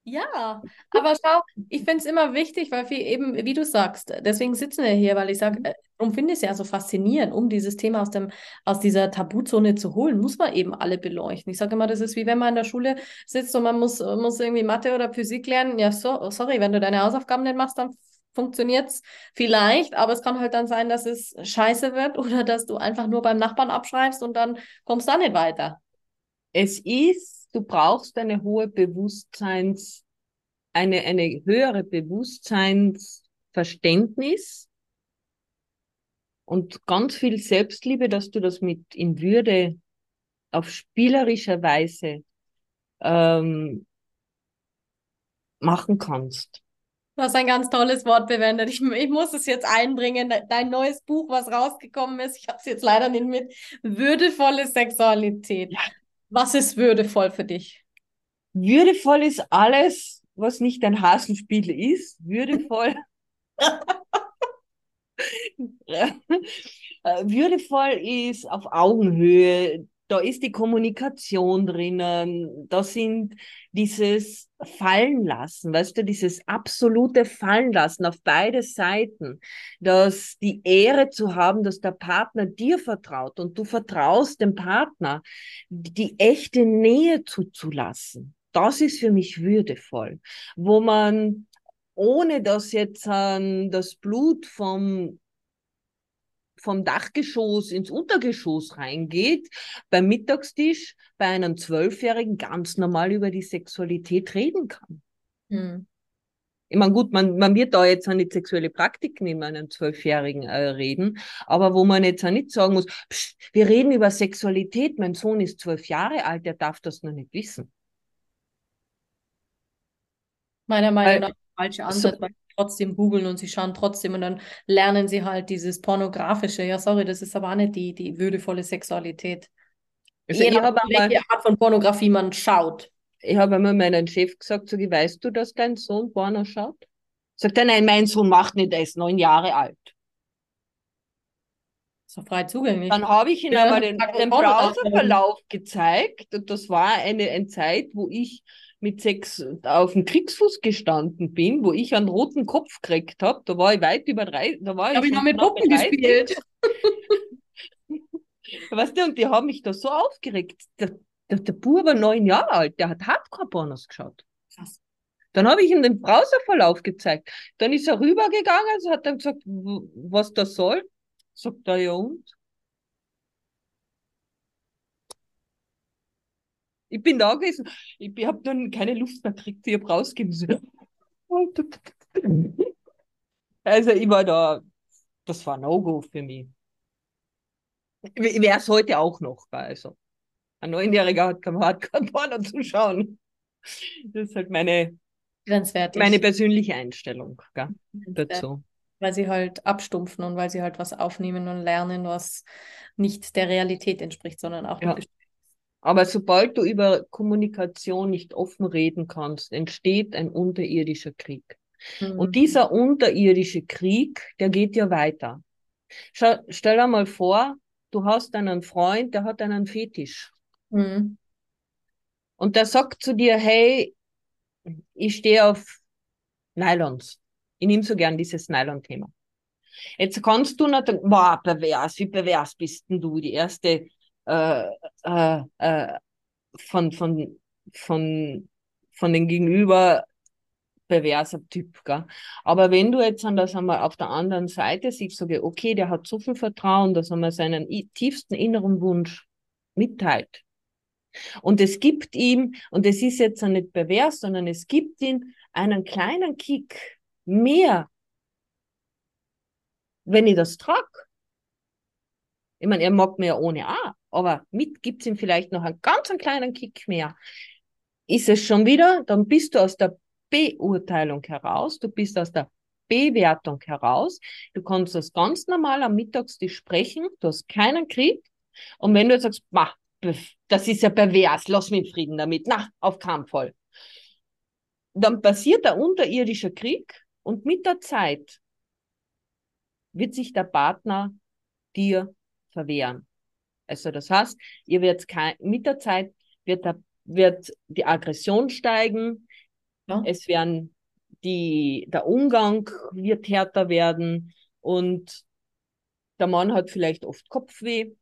Ja, aber schau, ich finde es immer wichtig, weil wir eben, wie du sagst, deswegen sitzen wir hier, weil ich sage, äh, darum finde ich es ja so faszinierend, um dieses Thema aus dem, aus dieser Tabuzone zu holen, muss man eben alle beleuchten. Ich sage immer, das ist wie wenn man in der Schule sitzt und man muss, muss irgendwie Mathe oder Physik lernen. Ja, so, sorry, wenn du deine Hausaufgaben nicht machst, dann funktioniert es vielleicht, aber es kann halt dann sein, dass es scheiße wird oder dass du einfach nur beim Nachbarn abschreibst und dann kommst du da nicht weiter. Es ist, du brauchst eine hohe Bewusstseins, eine, eine höhere Bewusstseinsverständnis und ganz viel Selbstliebe, dass du das mit in Würde auf spielerischer Weise ähm, machen kannst. Du hast ein ganz tolles Wort verwendet. Ich, ich muss es jetzt einbringen. De- Dein neues Buch, was rausgekommen ist, ich habe es jetzt leider nicht mit. Würdevolle Sexualität. Ja. Was ist würdevoll für dich? Würdevoll ist alles, was nicht ein Hasenspiel ist. Würdevoll. äh, würdevoll ist auf Augenhöhe, da ist die Kommunikation drinnen, da sind dieses Fallenlassen, weißt du, dieses absolute Fallenlassen auf beide Seiten, dass die Ehre zu haben, dass der Partner dir vertraut und du vertraust dem Partner, die echte Nähe zuzulassen. Das ist für mich würdevoll, wo man ohne dass jetzt äh, das Blut vom vom Dachgeschoss ins Untergeschoss reingeht, beim Mittagstisch bei einem Zwölfjährigen ganz normal über die Sexualität reden kann. Hm. Ich meine, gut, man, man wird da jetzt auch nicht sexuelle Praktiken in einem Zwölfjährigen äh, reden, aber wo man jetzt auch nicht sagen muss, psch, wir reden über Sexualität, mein Sohn ist zwölf Jahre alt, der darf das noch nicht wissen. Meiner Meinung nach falsche Ansatz, so, weil trotzdem googeln und sie schauen trotzdem und dann lernen sie halt dieses pornografische. Ja, sorry, das ist aber auch nicht die, die würdevolle Sexualität. Also Je nach welche Art von Pornografie man schaut. Ich habe einmal meinen Chef gesagt, so, weißt du, dass dein Sohn Porno schaut? Sagt er, nein, mein Sohn macht nicht, er ist neun Jahre alt. So frei zugänglich. Dann habe ich ihm ja, einmal den, den Browserverlauf gezeigt und das war eine, eine Zeit, wo ich mit sechs auf dem Kriegsfuß gestanden bin, wo ich einen roten Kopf gekriegt habe, da war ich weit über drei, da war hab ich, ich noch mit Puppen gespielt. weißt du, und die haben mich da so aufgeregt. Der, der, der Bub war neun Jahre alt, der hat Hardcore-Pornos geschaut. Krass. Dann habe ich ihm den Browserverlauf gezeigt. Dann ist er rübergegangen, also hat dann gesagt, was das soll. Sagt er, ja und? Ich bin da gewesen, ich habe dann keine Luft mehr gekriegt, ich habe rausgegeben. Also ich war da, das war No-Go für mich. Wäre es heute auch noch, also. Ein Neunjähriger hat kein, hat kein Porno zu schauen. Das ist halt meine, meine persönliche Einstellung gell, dazu. Weil sie halt abstumpfen und weil sie halt was aufnehmen und lernen, was nicht der Realität entspricht, sondern auch ja. Aber sobald du über Kommunikation nicht offen reden kannst, entsteht ein unterirdischer Krieg. Mhm. Und dieser unterirdische Krieg, der geht ja weiter. Schau, stell dir mal vor, du hast einen Freund, der hat einen Fetisch. Mhm. Und der sagt zu dir, hey, ich stehe auf Nylons. Ich nehme so gern dieses Nylon-Thema. Jetzt kannst du natürlich, boah, pervers, wie pervers bist denn du? Die erste äh, äh, äh, von, von, von, von den Gegenüber perverser Typ. Gell? Aber wenn du jetzt das einmal auf der anderen Seite siehst, sage okay, der hat so viel Vertrauen, dass er mal seinen tiefsten inneren Wunsch mitteilt. Und es gibt ihm, und es ist jetzt nicht pervers, sondern es gibt ihm einen kleinen Kick mehr, wenn ich das trage. Ich meine, er mag mir ohne A, aber mit gibt es ihm vielleicht noch einen ganz einen kleinen Kick mehr. Ist es schon wieder, dann bist du aus der Beurteilung heraus, du bist aus der Bewertung heraus, du kannst das ganz normal am Mittagstisch sprechen, du hast keinen Krieg. Und wenn du jetzt sagst, mach, das ist ja pervers, lass mich in Frieden damit, na, auf keinen Fall. Dann passiert der unterirdische Krieg und mit der Zeit wird sich der Partner dir verwehren. Also das heißt, ihr werdet mit der Zeit wird, der, wird die Aggression steigen, ja. es werden die, der Umgang wird härter werden und der Mann hat vielleicht oft Kopfweh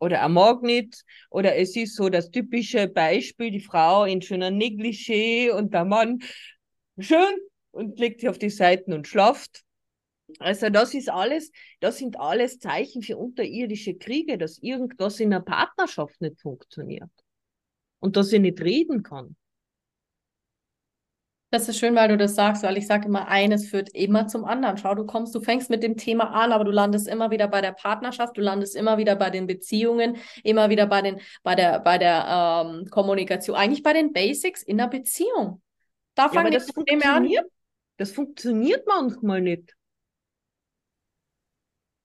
oder er mag nicht oder es ist so das typische Beispiel, die Frau in schöner Negligé und der Mann schön und legt sich auf die Seiten und schlaft also das ist alles, das sind alles Zeichen für unterirdische Kriege, dass irgendwas in einer Partnerschaft nicht funktioniert und dass ich nicht reden kann. Das ist schön, weil du das sagst, weil ich sage immer, eines führt immer zum anderen. Schau, du kommst, du fängst mit dem Thema an, aber du landest immer wieder bei der Partnerschaft, du landest immer wieder bei den Beziehungen, immer wieder bei den, bei der, bei der ähm, Kommunikation, eigentlich bei den Basics in der Beziehung. Da fangen ja, die Probleme an. Das funktioniert manchmal nicht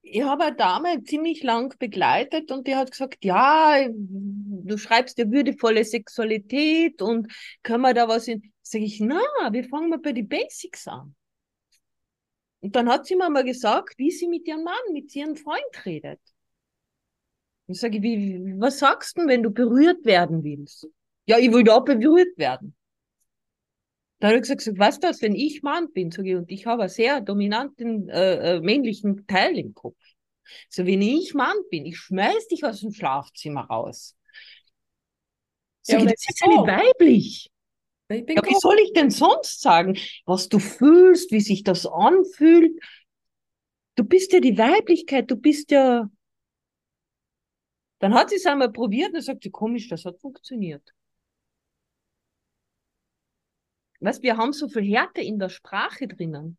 ich habe eine Dame ziemlich lang begleitet und die hat gesagt, ja, du schreibst ja würdevolle Sexualität und können wir da was in. Sag ich, na, wir fangen mal bei den Basics an. Und dann hat sie mir mal gesagt, wie sie mit ihrem Mann, mit ihrem Freund redet. Ich sage, wie, was sagst du, wenn du berührt werden willst? Ja, ich will da berührt werden. Da habe ich gesagt, weißt du was, wenn ich Mann bin, sage ich, und ich habe einen sehr dominanten äh, äh, männlichen Teil im Kopf. So, wenn ich Mann bin, ich schmeiß dich aus dem Schlafzimmer raus. Sag ja, ich, das ist ja nicht weiblich. Ja, wie soll ich denn sonst sagen, was du fühlst, wie sich das anfühlt? Du bist ja die Weiblichkeit, du bist ja. Dann hat sie es einmal probiert und sagt sie, komisch, das hat funktioniert. Weißt, wir haben so viel Härte in der Sprache drinnen.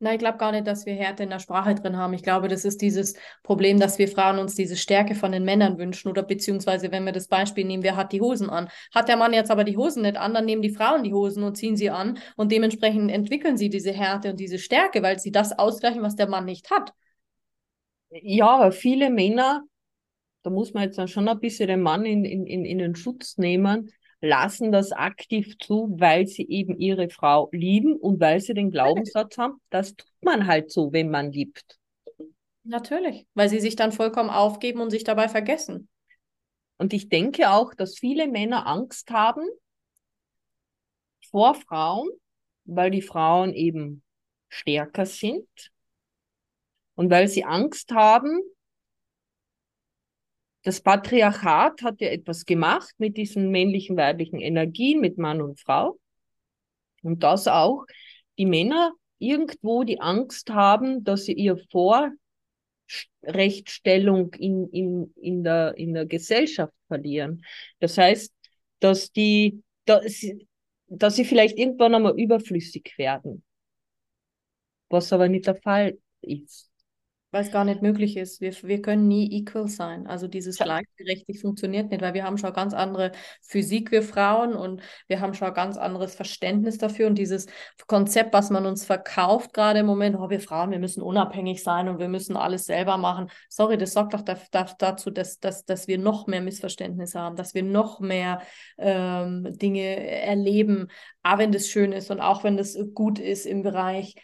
Nein, ich glaube gar nicht, dass wir Härte in der Sprache drin haben. Ich glaube, das ist dieses Problem, dass wir Frauen uns diese Stärke von den Männern wünschen oder beziehungsweise, wenn wir das Beispiel nehmen, wer hat die Hosen an? Hat der Mann jetzt aber die Hosen nicht an, dann nehmen die Frauen die Hosen und ziehen sie an und dementsprechend entwickeln sie diese Härte und diese Stärke, weil sie das ausgleichen, was der Mann nicht hat. Ja, aber viele Männer, da muss man jetzt dann schon ein bisschen den Mann in, in, in, in den Schutz nehmen, lassen das aktiv zu, weil sie eben ihre Frau lieben und weil sie den Glaubenssatz haben, das tut man halt so, wenn man liebt. Natürlich, weil sie sich dann vollkommen aufgeben und sich dabei vergessen. Und ich denke auch, dass viele Männer Angst haben vor Frauen, weil die Frauen eben stärker sind und weil sie Angst haben, das Patriarchat hat ja etwas gemacht mit diesen männlichen, weiblichen Energien, mit Mann und Frau. Und dass auch die Männer irgendwo die Angst haben, dass sie ihr Vorrechtstellung in, in, in, der, in der Gesellschaft verlieren. Das heißt, dass die, dass, dass sie vielleicht irgendwann einmal überflüssig werden. Was aber nicht der Fall ist weil es gar nicht möglich ist. Wir, wir können nie equal sein. Also dieses gleichberechtigt funktioniert nicht, weil wir haben schon ganz andere Physik, wir Frauen, und wir haben schon ganz anderes Verständnis dafür. Und dieses Konzept, was man uns verkauft gerade im Moment, oh, wir Frauen, wir müssen unabhängig sein und wir müssen alles selber machen. Sorry, das sorgt doch da, da, dazu, dass, dass, dass wir noch mehr Missverständnisse haben, dass wir noch mehr ähm, Dinge erleben, auch wenn das schön ist und auch wenn das gut ist im Bereich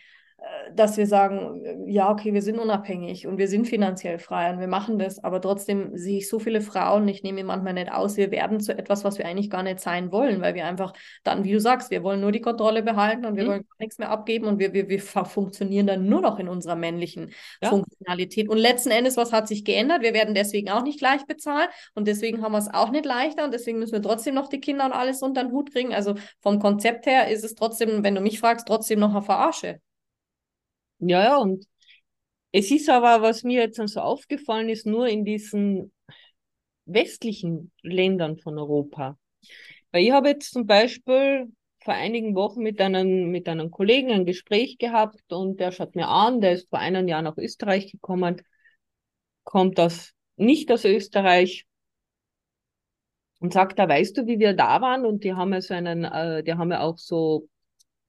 dass wir sagen, ja, okay, wir sind unabhängig und wir sind finanziell frei und wir machen das, aber trotzdem sehe ich so viele Frauen, ich nehme manchmal nicht aus, wir werden zu etwas, was wir eigentlich gar nicht sein wollen, weil wir einfach dann, wie du sagst, wir wollen nur die Kontrolle behalten und wir mhm. wollen gar nichts mehr abgeben und wir, wir, wir funktionieren dann nur noch in unserer männlichen ja. Funktionalität. Und letzten Endes, was hat sich geändert? Wir werden deswegen auch nicht gleich bezahlt und deswegen haben wir es auch nicht leichter und deswegen müssen wir trotzdem noch die Kinder und alles unter den Hut kriegen. Also vom Konzept her ist es trotzdem, wenn du mich fragst, trotzdem noch eine Verarsche. Ja, ja, und es ist aber, was mir jetzt so aufgefallen ist, nur in diesen westlichen Ländern von Europa. Weil ich habe jetzt zum Beispiel vor einigen Wochen mit einem, mit einem Kollegen ein Gespräch gehabt und der schaut mir an, der ist vor einem Jahr nach Österreich gekommen, kommt aus, nicht aus Österreich und sagt, da weißt du, wie wir da waren und die haben ja so einen, äh, die haben ja auch so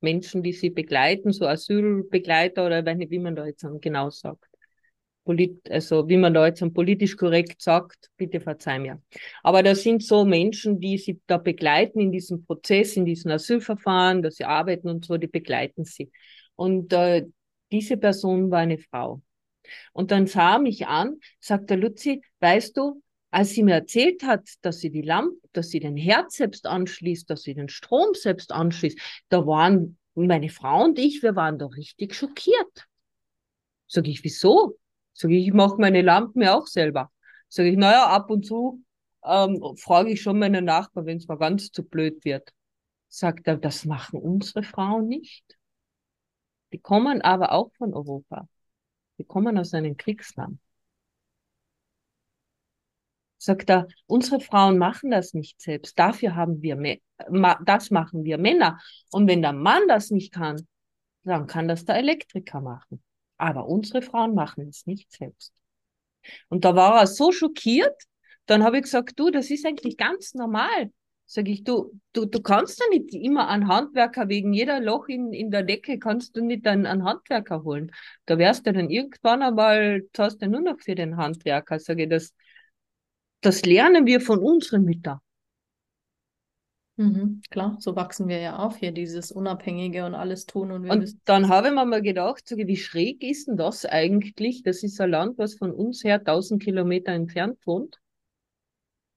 Menschen, die sie begleiten, so Asylbegleiter oder wie man da jetzt genau sagt. Polit also wie man da jetzt politisch korrekt sagt, bitte verzeih mir. Aber das sind so Menschen, die sie da begleiten in diesem Prozess, in diesem Asylverfahren, dass sie arbeiten und so, die begleiten sie. Und äh, diese Person war eine Frau. Und dann sah mich an, sagte Luzi, weißt du, als sie mir erzählt hat, dass sie die Lampe, dass sie den Herd selbst anschließt, dass sie den Strom selbst anschließt, da waren meine Frau und ich, wir waren da richtig schockiert. Sag ich, wieso? Sag ich, ich mache meine Lampen ja auch selber. Sag ich, naja, ab und zu ähm, frage ich schon meine Nachbarn, wenn es mal ganz zu blöd wird. Sagt er, das machen unsere Frauen nicht. Die kommen aber auch von Europa. Die kommen aus einem Kriegsland sagt er, unsere Frauen machen das nicht selbst. Dafür haben wir, das machen wir Männer. Und wenn der Mann das nicht kann, dann kann das der Elektriker machen. Aber unsere Frauen machen es nicht selbst. Und da war er so schockiert, dann habe ich gesagt, du, das ist eigentlich ganz normal. Sag ich, du, du, du kannst ja nicht immer einen Handwerker wegen jeder Loch in, in der Decke kannst du nicht einen, einen Handwerker holen. Da wärst du dann irgendwann einmal, zahlst du nur noch für den Handwerker. Sag ich, das, das lernen wir von unseren Müttern. Mhm, klar, so wachsen wir ja auf hier, dieses Unabhängige und alles tun und Und dann habe ich mir mal gedacht, wie schräg ist denn das eigentlich? Das ist ein Land, was von uns her 1000 Kilometer entfernt wohnt.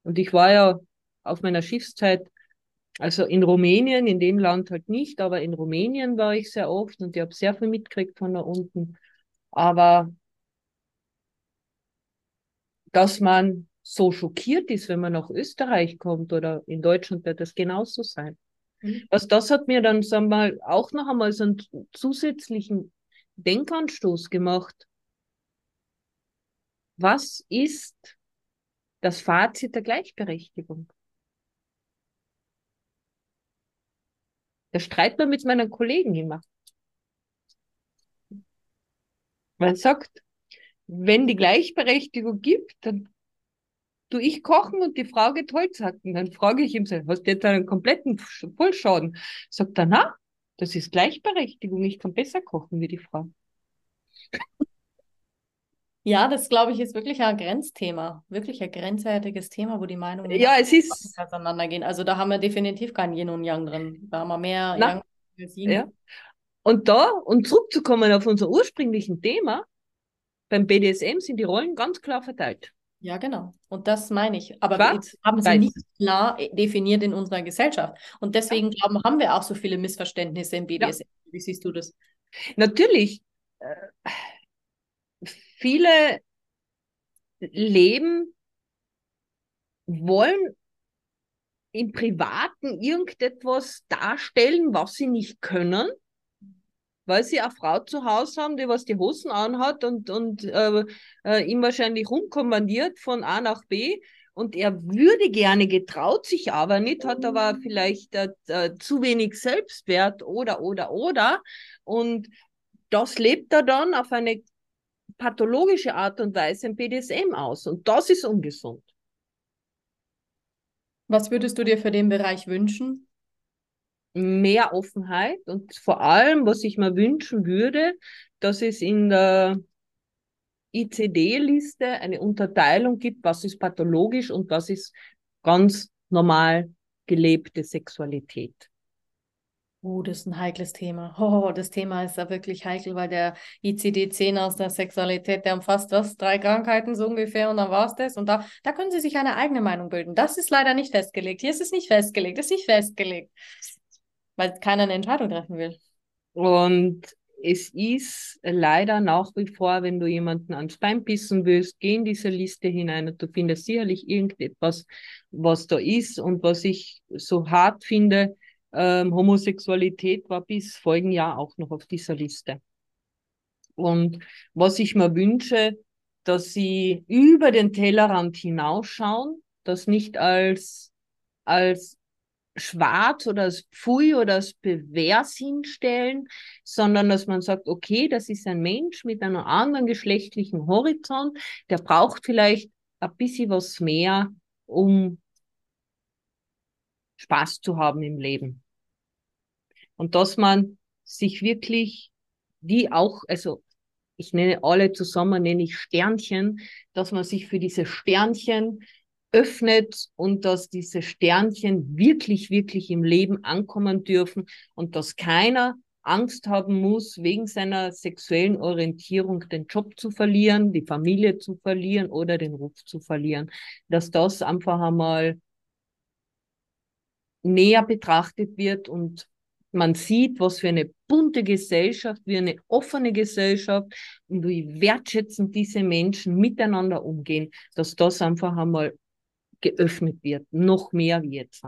Und ich war ja auf meiner Schiffszeit, also in Rumänien, in dem Land halt nicht, aber in Rumänien war ich sehr oft und ich habe sehr viel mitgekriegt von da unten. Aber dass man so schockiert ist, wenn man nach Österreich kommt oder in Deutschland wird das genauso sein. Mhm. Also das hat mir dann, sagen wir mal, auch noch einmal so einen zusätzlichen Denkanstoß gemacht. Was ist das Fazit der Gleichberechtigung? Da streitet man mit meinen Kollegen immer. Man sagt, wenn die Gleichberechtigung gibt, dann tu ich kochen und die Frau geht Holz hacken. Dann frage ich ihm, hast du jetzt einen kompletten Vollschaden? Sagt er, na, das ist Gleichberechtigung. Ich kann besser kochen wie die Frau. Ja, das glaube ich ist wirklich ein Grenzthema, wirklich ein grenzwertiges Thema, wo die Meinungen Ja, es ist, auseinandergehen. Also da haben wir definitiv kein Yin und Yang drin. Da haben wir mehr Na, Yang als Yin. ja. Und da, um zurückzukommen auf unser ursprünglichen Thema, beim BDSM sind die Rollen ganz klar verteilt. Ja, genau. Und das meine ich. Aber Schwarz, wir haben sie nicht klar definiert in unserer Gesellschaft. Und deswegen glauben, haben wir auch so viele Missverständnisse im BDSM. Wie siehst du das? Natürlich, äh, viele leben, wollen im Privaten irgendetwas darstellen, was sie nicht können, weil sie eine Frau zu Hause haben, die was die Hosen anhat und, und äh, äh, ihm wahrscheinlich rumkommandiert von A nach B. Und er würde gerne, getraut sich aber nicht, hat aber vielleicht äh, äh, zu wenig Selbstwert oder, oder, oder. Und das lebt er dann auf eine pathologische Art und Weise im BDSM aus. Und das ist ungesund. Was würdest du dir für den Bereich wünschen? Mehr Offenheit und vor allem, was ich mir wünschen würde, dass es in der ICD-Liste eine Unterteilung gibt, was ist pathologisch und was ist ganz normal gelebte Sexualität. Oh, das ist ein heikles Thema. Oh, das Thema ist da wirklich heikel, weil der ICD-10 aus der Sexualität, der umfasst was? Drei Krankheiten so ungefähr und dann war es das. Und da, da können Sie sich eine eigene Meinung bilden. Das ist leider nicht festgelegt. Hier ist es nicht festgelegt. Das ist nicht festgelegt. Weil keiner eine Entscheidung treffen will. Und es ist leider nach wie vor, wenn du jemanden ans Bein pissen willst, geh in diese Liste hinein und du findest sicherlich irgendetwas, was da ist und was ich so hart finde. Ähm, Homosexualität war bis vorigen Jahr auch noch auf dieser Liste. Und was ich mir wünsche, dass sie über den Tellerrand hinausschauen, das nicht als, als schwarz oder als Pfui oder als Pervers hinstellen, sondern dass man sagt, okay, das ist ein Mensch mit einem anderen geschlechtlichen Horizont, der braucht vielleicht ein bisschen was mehr, um Spaß zu haben im Leben. Und dass man sich wirklich die auch, also ich nenne alle zusammen, nenne ich Sternchen, dass man sich für diese Sternchen öffnet und dass diese Sternchen wirklich, wirklich im Leben ankommen dürfen und dass keiner Angst haben muss, wegen seiner sexuellen Orientierung den Job zu verlieren, die Familie zu verlieren oder den Ruf zu verlieren. Dass das einfach einmal näher betrachtet wird und man sieht, was für eine bunte Gesellschaft, wie eine offene Gesellschaft und wie wertschätzend diese Menschen miteinander umgehen, dass das einfach einmal geöffnet wird, noch mehr wie jetzt.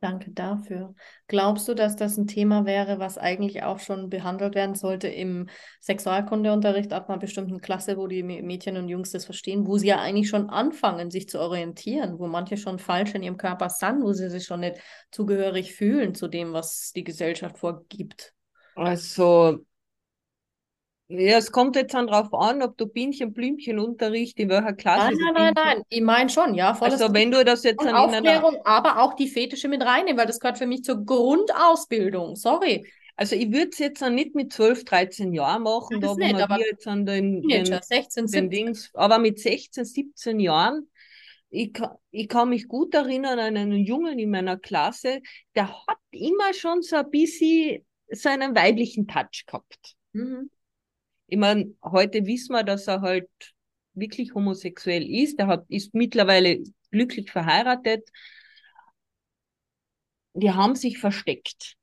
Danke dafür. Glaubst du, dass das ein Thema wäre, was eigentlich auch schon behandelt werden sollte im Sexualkundeunterricht ab einer bestimmten Klasse, wo die Mädchen und Jungs das verstehen, wo sie ja eigentlich schon anfangen, sich zu orientieren, wo manche schon falsch in ihrem Körper sind, wo sie sich schon nicht zugehörig fühlen zu dem, was die Gesellschaft vorgibt? Also, ja, es kommt jetzt dann drauf an, ob du Bienchen, Blümchen Unterricht in welcher Klasse. Nein, nein, nein, nein. Ich meine schon, ja. Also, wenn du das jetzt dann in einer, Aufklärung, aber auch die Fetische mit reinnehmen, weil das gehört für mich zur Grundausbildung. Sorry. also ich würde es jetzt dann nicht mit 12, 13 Jahren machen, da nicht, aber jetzt an den, den, Teenager, 16, den 17. Dings, aber mit 16, 17 Jahren ich, ich kann mich gut erinnern an einen Jungen in meiner Klasse, der hat immer schon so ein bisschen seinen weiblichen Touch gehabt. Mhm. Ich meine, heute wissen wir, dass er halt wirklich homosexuell ist. Er hat, ist mittlerweile glücklich verheiratet. Die haben sich versteckt.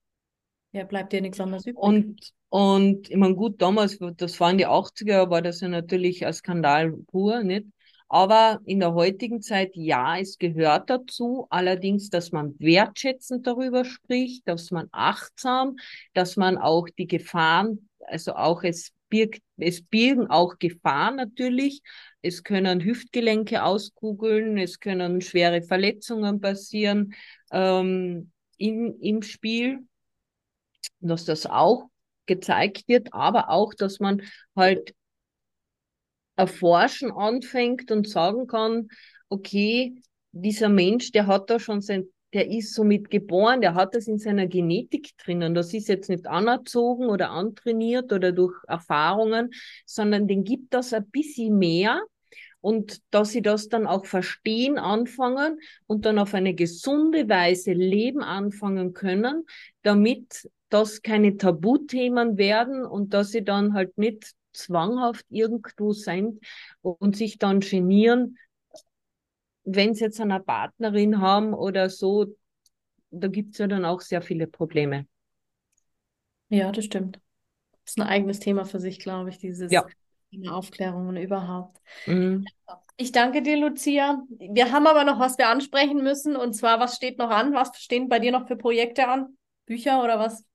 Ja, bleibt dir nichts anderes übrig. Und, und ich meine, gut, damals, das waren die 80er, war das ja natürlich ein Skandal pur, nicht? Aber in der heutigen Zeit, ja, es gehört dazu. Allerdings, dass man wertschätzend darüber spricht, dass man achtsam, dass man auch die Gefahren, also auch es birgt, es birgen auch Gefahren natürlich. Es können Hüftgelenke auskugeln, es können schwere Verletzungen passieren ähm, im, im Spiel, dass das auch gezeigt wird, aber auch, dass man halt erforschen anfängt und sagen kann, okay, dieser Mensch, der hat da schon sein, der ist somit geboren, der hat das in seiner Genetik drinnen. Das ist jetzt nicht anerzogen oder antrainiert oder durch Erfahrungen, sondern den gibt das ein bisschen mehr und dass sie das dann auch verstehen anfangen und dann auf eine gesunde Weise leben anfangen können, damit das keine Tabuthemen werden und dass sie dann halt nicht zwanghaft irgendwo sind und sich dann genieren, wenn sie jetzt eine Partnerin haben oder so, da gibt es ja dann auch sehr viele Probleme. Ja, das stimmt. Das ist ein eigenes Thema für sich, glaube ich, dieses ja. Aufklärungen überhaupt. Mhm. Ich danke dir, Lucia. Wir haben aber noch was wir ansprechen müssen. Und zwar, was steht noch an? Was stehen bei dir noch für Projekte an? Bücher oder was?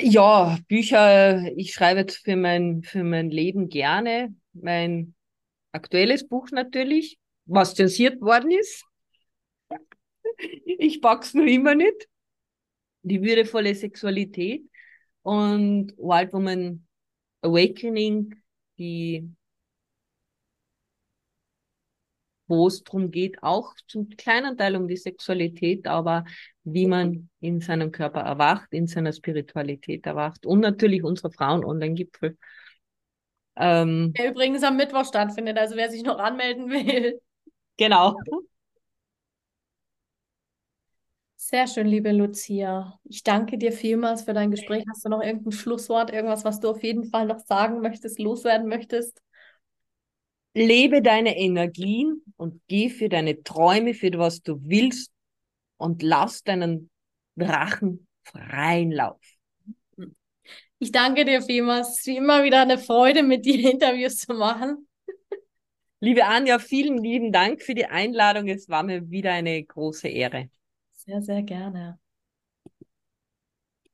Ja, Bücher, ich schreibe für mein, für mein Leben gerne. Mein aktuelles Buch natürlich, was zensiert worden ist. Ich pack's noch immer nicht. Die würdevolle Sexualität und Wild Woman Awakening, die wo es darum geht, auch zum kleinen Teil um die Sexualität, aber wie man in seinem Körper erwacht, in seiner Spiritualität erwacht und natürlich unsere Frauen-Online-Gipfel. Ähm, Der übrigens am Mittwoch stattfindet, also wer sich noch anmelden will. Genau. Sehr schön, liebe Lucia. Ich danke dir vielmals für dein Gespräch. Hast du noch irgendein Schlusswort, irgendwas, was du auf jeden Fall noch sagen möchtest, loswerden möchtest? Lebe deine Energien und geh für deine Träume, für was du willst und lass deinen Drachen freien Lauf. Ich danke dir vielmals. Es ist wie immer wieder eine Freude, mit dir Interviews zu machen. Liebe Anja, vielen lieben Dank für die Einladung. Es war mir wieder eine große Ehre. Sehr, sehr gerne.